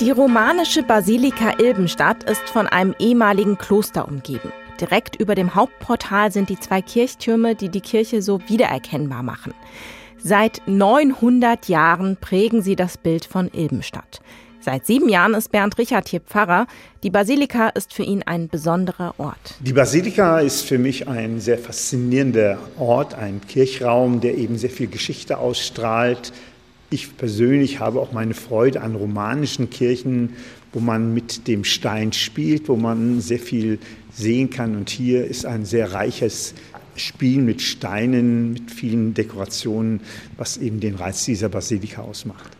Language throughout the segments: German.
Die romanische Basilika Ilbenstadt ist von einem ehemaligen Kloster umgeben. Direkt über dem Hauptportal sind die zwei Kirchtürme, die die Kirche so wiedererkennbar machen. Seit 900 Jahren prägen sie das Bild von Ilbenstadt. Seit sieben Jahren ist Bernd Richard hier Pfarrer. Die Basilika ist für ihn ein besonderer Ort. Die Basilika ist für mich ein sehr faszinierender Ort, ein Kirchraum, der eben sehr viel Geschichte ausstrahlt. Ich persönlich habe auch meine Freude an romanischen Kirchen, wo man mit dem Stein spielt, wo man sehr viel sehen kann. Und hier ist ein sehr reiches Spiel mit Steinen, mit vielen Dekorationen, was eben den Reiz dieser Basilika ausmacht.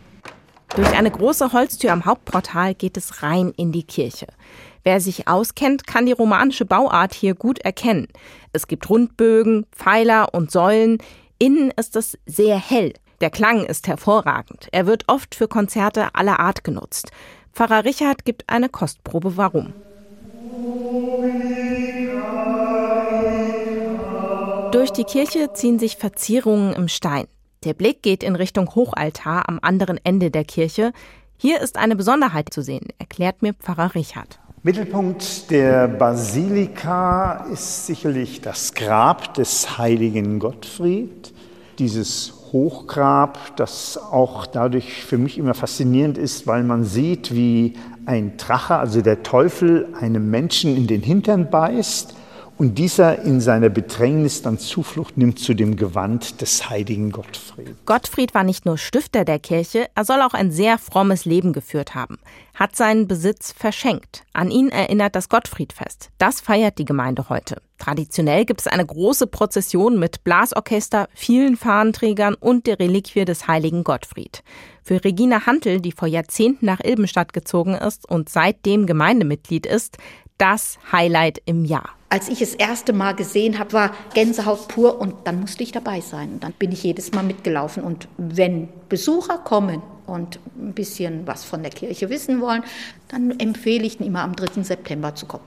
Durch eine große Holztür am Hauptportal geht es rein in die Kirche. Wer sich auskennt, kann die romanische Bauart hier gut erkennen. Es gibt Rundbögen, Pfeiler und Säulen. Innen ist es sehr hell. Der Klang ist hervorragend. Er wird oft für Konzerte aller Art genutzt. Pfarrer Richard gibt eine Kostprobe warum. Durch die Kirche ziehen sich Verzierungen im Stein. Der Blick geht in Richtung Hochaltar am anderen Ende der Kirche. Hier ist eine Besonderheit zu sehen, erklärt mir Pfarrer Richard. Mittelpunkt der Basilika ist sicherlich das Grab des heiligen Gottfried. Dieses Hochgrab, das auch dadurch für mich immer faszinierend ist, weil man sieht, wie ein Drache, also der Teufel, einem Menschen in den Hintern beißt und dieser in seiner Bedrängnis dann Zuflucht nimmt zu dem Gewand des heiligen Gottfried. Gottfried war nicht nur Stifter der Kirche, er soll auch ein sehr frommes Leben geführt haben, hat seinen Besitz verschenkt. An ihn erinnert das Gottfriedfest. Das feiert die Gemeinde heute. Traditionell gibt es eine große Prozession mit Blasorchester, vielen Fahnenträgern und der Reliquie des heiligen Gottfried. Für Regina Hantel, die vor Jahrzehnten nach Ilbenstadt gezogen ist und seitdem Gemeindemitglied ist, das Highlight im Jahr. Als ich es erste Mal gesehen habe, war Gänsehaut pur und dann musste ich dabei sein. Dann bin ich jedes Mal mitgelaufen. Und wenn Besucher kommen und ein bisschen was von der Kirche wissen wollen, dann empfehle ich immer am 3. September zu kommen.